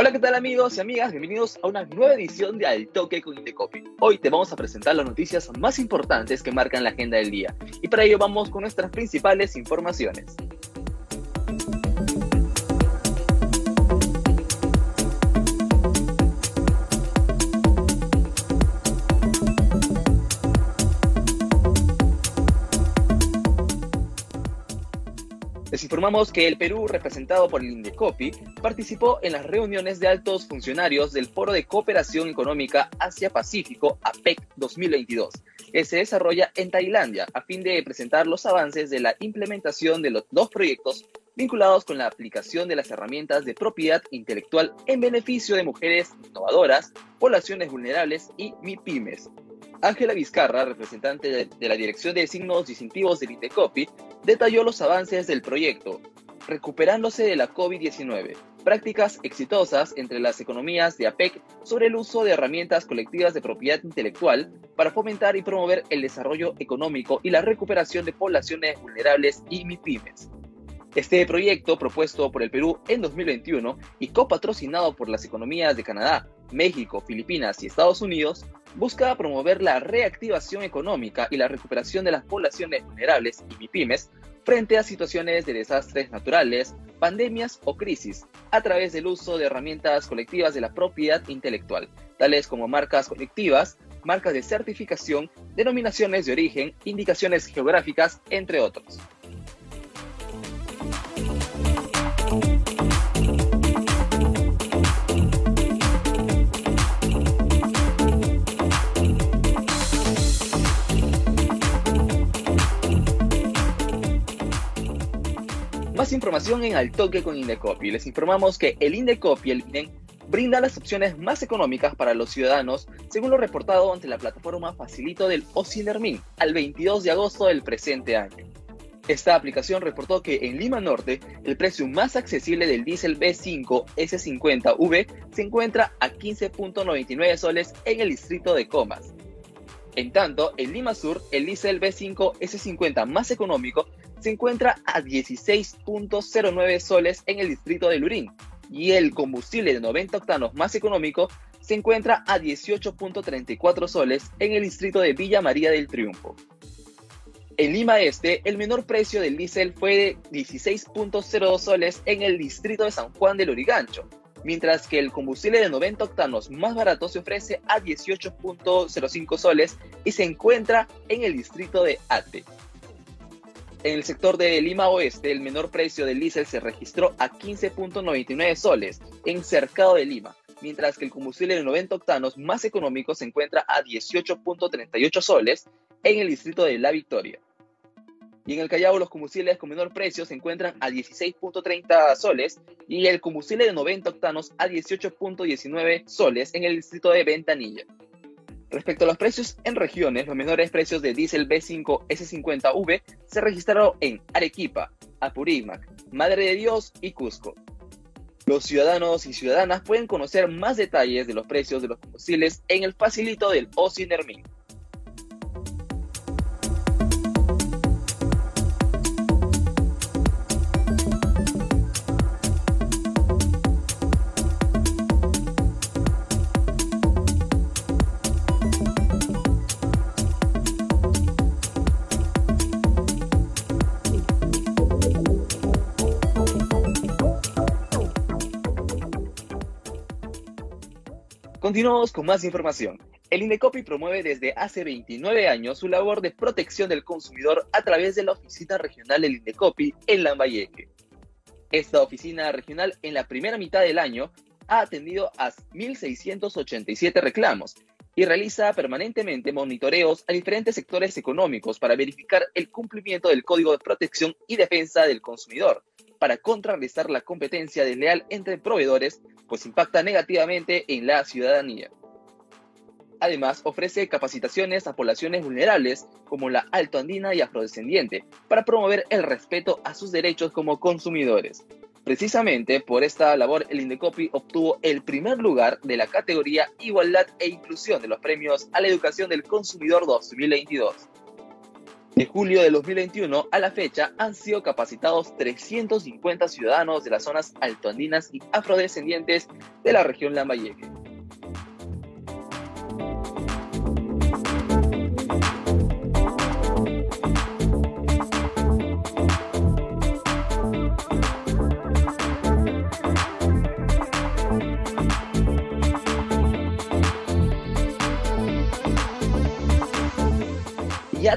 Hola, ¿qué tal amigos y amigas? Bienvenidos a una nueva edición de Al Toque con Indecopy. Hoy te vamos a presentar las noticias más importantes que marcan la agenda del día y para ello vamos con nuestras principales informaciones. Informamos que el Perú, representado por el Indecopi, participó en las reuniones de altos funcionarios del Foro de Cooperación Económica Asia-Pacífico, APEC 2022, que se desarrolla en Tailandia, a fin de presentar los avances de la implementación de los dos proyectos vinculados con la aplicación de las herramientas de propiedad intelectual en beneficio de mujeres innovadoras, poblaciones vulnerables y MIPIMES, Ángela Vizcarra, representante de, la Dirección de Signos Distintivos del INDECOPI, detalló los avances del proyecto, recuperándose de la COVID-19, prácticas exitosas entre las economías de APEC sobre el uso de herramientas colectivas de propiedad intelectual para fomentar y promover el desarrollo económico y la recuperación de poblaciones vulnerables y MIPIMES. Este proyecto, propuesto por el Perú en 2021 y copatrocinado por las economías de Canadá, México, Filipinas y Estados Unidos, busca promover la reactivación económica y la recuperación de las poblaciones vulnerables y MIPIMES frente a situaciones de desastres naturales, pandemias o crisis, a través del uso de herramientas colectivas de la propiedad intelectual, tales como marcas colectivas, marcas de certificación, denominaciones de origen, indicaciones geográficas, entre otros. Más información en Al Toque con Indecopi. Les informamos que el Indecopi el INEN brinda las opciones más económicas para los ciudadanos, según lo reportado ante la plataforma Facilito del Ocinermin al 22 de agosto del presente año. Esta aplicación reportó que en Lima Norte el precio más accesible del diésel B5 S50V se encuentra a 15.99 soles en el distrito de Comas. En tanto, en Lima Sur el diésel B5 S50 más económico se encuentra a 16.09 soles en el distrito de Lurín y el combustible de 90 octanos más económico se encuentra a 18.34 soles en el distrito de Villa María del Triunfo. En Lima Este, el menor precio del diésel fue de 16.02 soles en el distrito de San Juan del Origancho, mientras que el combustible de 90 octanos más barato se ofrece a 18.05 soles y se encuentra en el distrito de Ate. En el sector de Lima Oeste, el menor precio del diésel se registró a 15.99 soles en Cercado de Lima, mientras que el combustible de 90 octanos más económico se encuentra a 18.38 soles en el distrito de La Victoria. Y en el Callao los combustibles con menor precio se encuentran a 16.30 soles y el combustible de 90 octanos a 18.19 soles en el distrito de Ventanilla. Respecto a los precios en regiones, los menores precios de diésel B5 S50V se registraron en Arequipa, Apurímac, Madre de Dios y Cusco. Los ciudadanos y ciudadanas pueden conocer más detalles de los precios de los combustibles en el facilito del OSINERMIN. Continuamos con más información. El INDECOPI promueve desde hace 29 años su labor de protección del consumidor a través de la oficina regional del INDECOPI en Lambayeque. Esta oficina regional en la primera mitad del año ha atendido a 1.687 reclamos y realiza permanentemente monitoreos a diferentes sectores económicos para verificar el cumplimiento del Código de Protección y Defensa del Consumidor, para contrarrestar la competencia desleal entre proveedores, pues impacta negativamente en la ciudadanía. Además, ofrece capacitaciones a poblaciones vulnerables como la altoandina y afrodescendiente para promover el respeto a sus derechos como consumidores. Precisamente por esta labor, el Indecopi obtuvo el primer lugar de la categoría Igualdad e Inclusión de los premios a la educación del consumidor 2022. De julio de 2021 a la fecha han sido capacitados 350 ciudadanos de las zonas altoandinas y afrodescendientes de la región Lambayeque.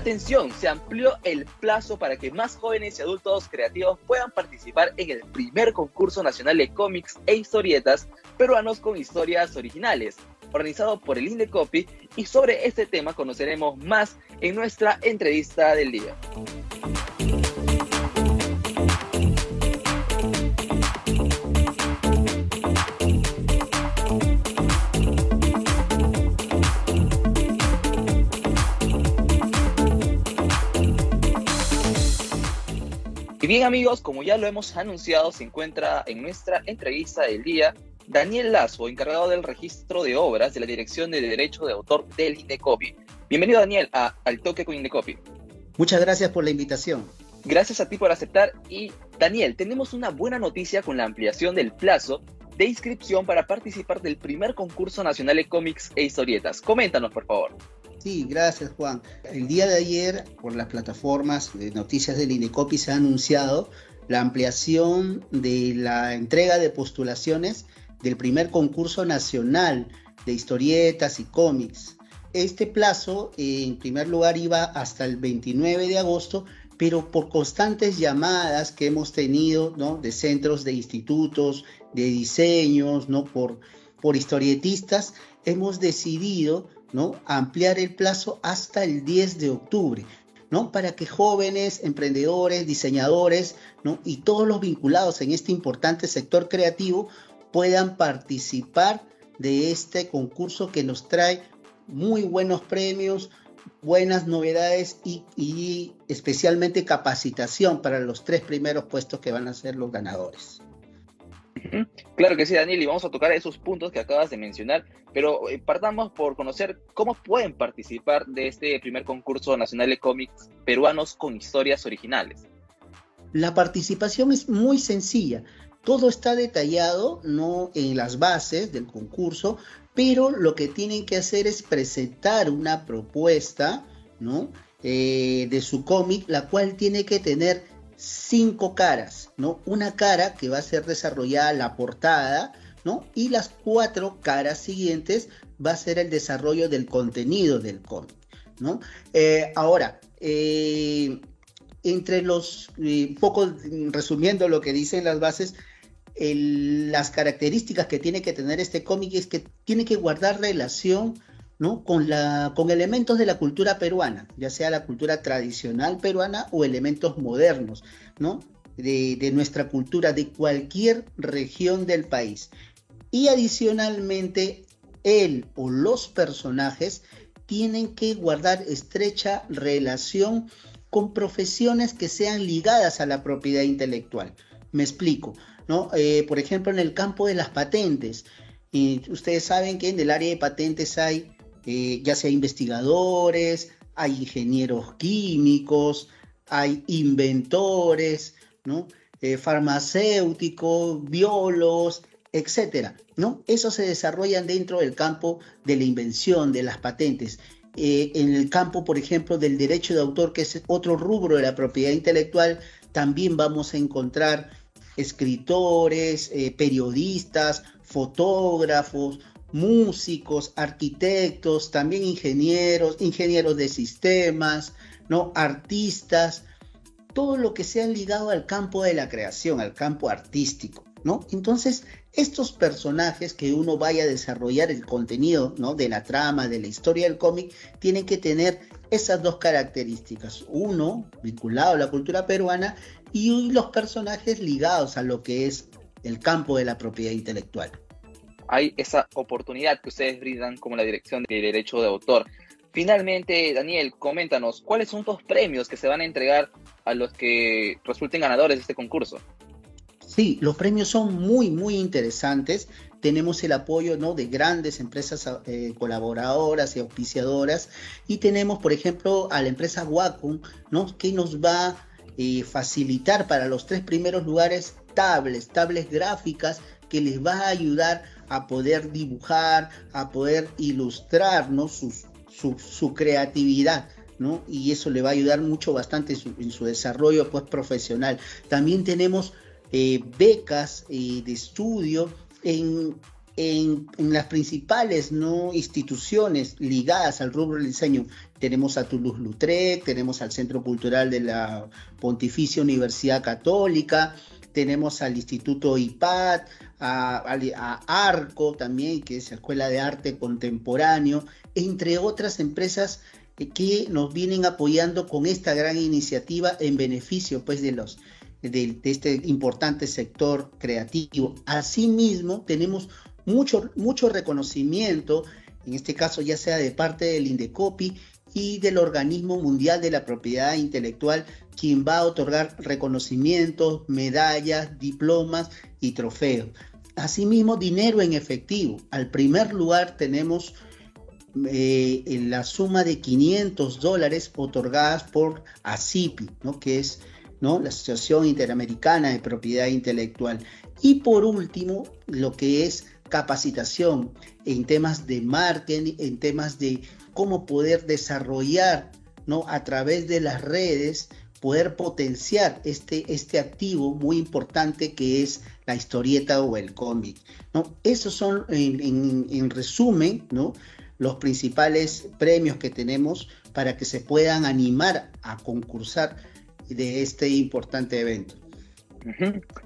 Atención, se amplió el plazo para que más jóvenes y adultos creativos puedan participar en el primer concurso nacional de cómics e historietas peruanos con historias originales, organizado por el Indecopi, y sobre este tema conoceremos más en nuestra entrevista del día. Y bien amigos, como ya lo hemos anunciado, se encuentra en nuestra entrevista del día Daniel Lazo, encargado del registro de obras de la Dirección de Derecho de Autor del Indecopi. Bienvenido Daniel a Al Toque con Indecopi. Muchas gracias por la invitación. Gracias a ti por aceptar y Daniel, tenemos una buena noticia con la ampliación del plazo de inscripción para participar del primer concurso nacional de cómics e historietas. Coméntanos, por favor. Sí, gracias Juan. El día de ayer, por las plataformas de noticias del INECOPI, se ha anunciado la ampliación de la entrega de postulaciones del primer concurso nacional de historietas y cómics. Este plazo, en primer lugar, iba hasta el 29 de agosto, pero por constantes llamadas que hemos tenido ¿no? de centros de institutos, de diseños, ¿no? por, por historietistas, hemos decidido ¿no? ampliar el plazo hasta el 10 de octubre. ¿no? Para que jóvenes, emprendedores, diseñadores, ¿no? Y todos los vinculados en este importante sector creativo puedan participar de este concurso que nos trae muy buenos premios, buenas novedades y, y, especialmente capacitación para los tres primeros puestos que van a ser los ganadores. Claro que sí, Daniel, y vamos a tocar esos puntos que acabas de mencionar, pero eh, partamos por conocer cómo pueden participar de este primer concurso nacional de cómics peruanos con historias originales. La participación es muy sencilla. Todo está detallado, no en las bases del concurso, pero lo que tienen que hacer es presentar una propuesta, ¿no? Eh, de su cómic, la cual tiene que tener cinco caras, ¿no? Una cara que va a ser desarrollada la portada, ¿no? Y las cuatro caras siguientes va a ser el desarrollo del contenido del cómic, ¿no? Eh, ahora, eh, entre los, eh, poco resumiendo lo que dicen las bases, las características que tiene que tener este cómic es que tiene que guardar relación ¿no? Con, la, con elementos de la cultura peruana, ya sea la cultura tradicional peruana o elementos modernos, ¿no? De, nuestra cultura, de cualquier región del país. Y adicionalmente, él o los personajes tienen que guardar estrecha relación con profesiones que sean ligadas a la propiedad intelectual. Me explico. Eh, por ejemplo, en el campo de las patentes, y ustedes saben que en el área de patentes hay eh, ya sea investigadores, hay ingenieros químicos, hay inventores, ¿no? Eh, farmacéuticos, biólogos, etcétera, ¿no? Eso se desarrollan dentro del campo de la invención, de las patentes. Eh, en el campo, por ejemplo, del derecho de autor, que es otro rubro de la propiedad intelectual, también vamos a encontrar escritores, periodistas, fotógrafos, músicos, arquitectos, también ingenieros, ingenieros de sistemas, ¿no? artistas, todo lo que sea ligado al campo de la creación, al campo artístico, ¿no? Entonces, estos personajes que uno vaya a desarrollar el contenido, ¿no? de la trama, de la historia del cómic, tienen que tener esas dos características. Uno, vinculado a la cultura peruana, y los personajes ligados a lo que es el campo de la propiedad intelectual. Hay esa oportunidad que ustedes brindan como la Dirección de Derecho de Autor. Finalmente, Daniel, coméntanos, ¿cuáles son los premios que se van a entregar a los que resulten ganadores de este concurso? Sí, los premios son muy, muy interesantes. Tenemos el apoyo ¿no? de grandes empresas eh, colaboradoras y auspiciadoras. Y tenemos, por ejemplo, a la empresa Wacom, ¿no? que nos va a eh, facilitar para los tres primeros lugares tablets, tablets gráficas que les va a ayudar a poder dibujar, a poder ilustrar ¿no? su, su, creatividad. ¿no? Y eso le va a ayudar mucho bastante en su, desarrollo pues, profesional. También tenemos eh, becas eh, de estudio en, en, las principales ¿no? instituciones ligadas al rubro del diseño. Tenemos a Toulouse-Lautrec, tenemos al Centro Cultural de la Pontificia Universidad Católica, tenemos al Instituto IPAD, a, ARCO también, que es la Escuela de Arte Contemporáneo, entre otras empresas que nos vienen apoyando con esta gran iniciativa en beneficio pues, de, de, este importante sector creativo. Asimismo, tenemos mucho, mucho reconocimiento, en este caso ya sea de parte del INDECOPI y del Organismo Mundial de la Propiedad Intelectual, quien va a otorgar reconocimientos, medallas, diplomas y trofeos. Asimismo, dinero en efectivo. Al primer lugar tenemos eh, la suma de 500 dólares otorgadas por ACIPI, ¿no? que es ¿no? la Asociación Interamericana de Propiedad Intelectual. Y por último, lo que es capacitación en temas de marketing, en temas de cómo poder desarrollar ¿no? a través de las redes, poder potenciar este, este activo muy importante que es la historieta o el cómic. ¿no? Esos son, en, resumen, ¿no? los principales premios que tenemos para que se puedan animar a concursar de este importante evento.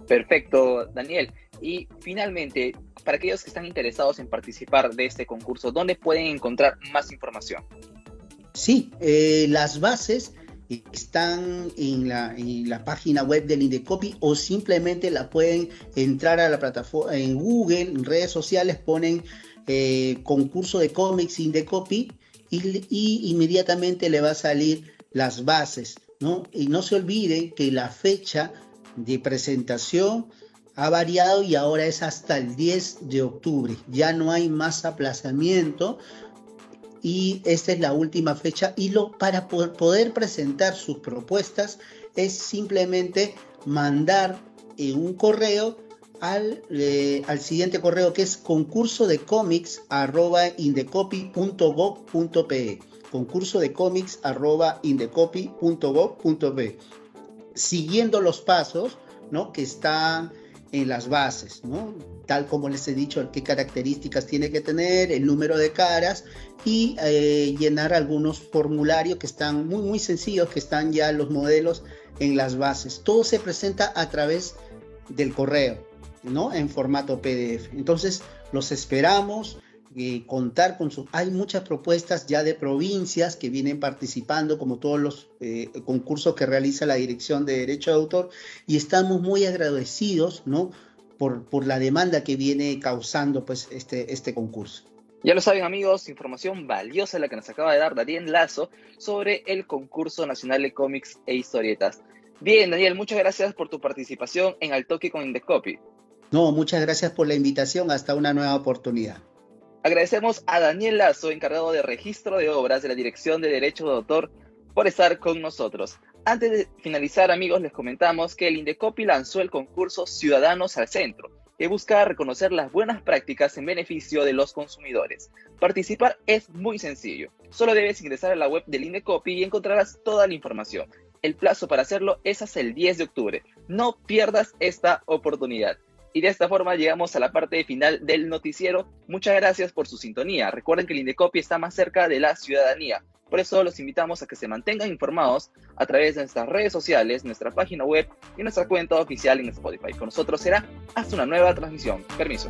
Perfecto, Daniel. Y finalmente, para aquellos que están interesados en participar de este concurso, ¿dónde pueden encontrar más información? Sí, eh, las bases están en la, página web del Indecopy o simplemente la pueden entrar a la plataforma en Google, en redes sociales, ponen eh, concurso de cómics Indecopy y, y inmediatamente le va a salir las bases, ¿no? Y no se olviden que la fecha de presentación ha variado y ahora es hasta el 10 de octubre. Ya no hay más aplazamiento y esta es la última fecha y lo para poder presentar sus propuestas es simplemente mandar en un correo al, eh, al, siguiente correo que es concurso de cómics arroba indecopy.gov.pe concurso de cómics arroba indecopy.gov.pe siguiendo los pasos ¿no? que están en las bases, ¿no? tal como les he dicho, qué características tiene que tener, el número de caras y eh, llenar algunos formularios que están muy, muy sencillos, que están ya los modelos en las bases. Todo se presenta a través del correo, ¿no? En formato PDF. Entonces, los esperamos. Eh, contar con su... Hay muchas propuestas ya de provincias que vienen participando, como todos los eh, concursos que realiza la Dirección de Derecho de Autor, y estamos muy agradecidos, ¿no? Por, por la demanda que viene causando pues, este, este concurso. Ya lo saben amigos, información valiosa la que nos acaba de dar Daniel Lazo sobre el concurso nacional de cómics e historietas. Bien, Daniel, muchas gracias por tu participación en Al Toque con Indescopy. No, muchas gracias por la invitación. Hasta una nueva oportunidad. Agradecemos a Daniel Lazo, encargado de registro de obras de la Dirección de Derecho de Autor, por estar con nosotros. Antes de finalizar, amigos, les comentamos que el Indecopi lanzó el concurso Ciudadanos al Centro, que busca reconocer las buenas prácticas en beneficio de los consumidores. Participar es muy sencillo. Solo debes ingresar a la web del Indecopi y encontrarás toda la información. El plazo para hacerlo es hasta el 10 de octubre. No pierdas esta oportunidad. Y de esta forma llegamos a la parte final del noticiero. Muchas gracias por su sintonía. Recuerden que el Indecopi está más cerca de la ciudadanía. Por eso los invitamos a que se mantengan informados a través de nuestras redes sociales, nuestra página web y nuestra cuenta oficial en Spotify. Con nosotros será hasta una nueva transmisión. Permiso.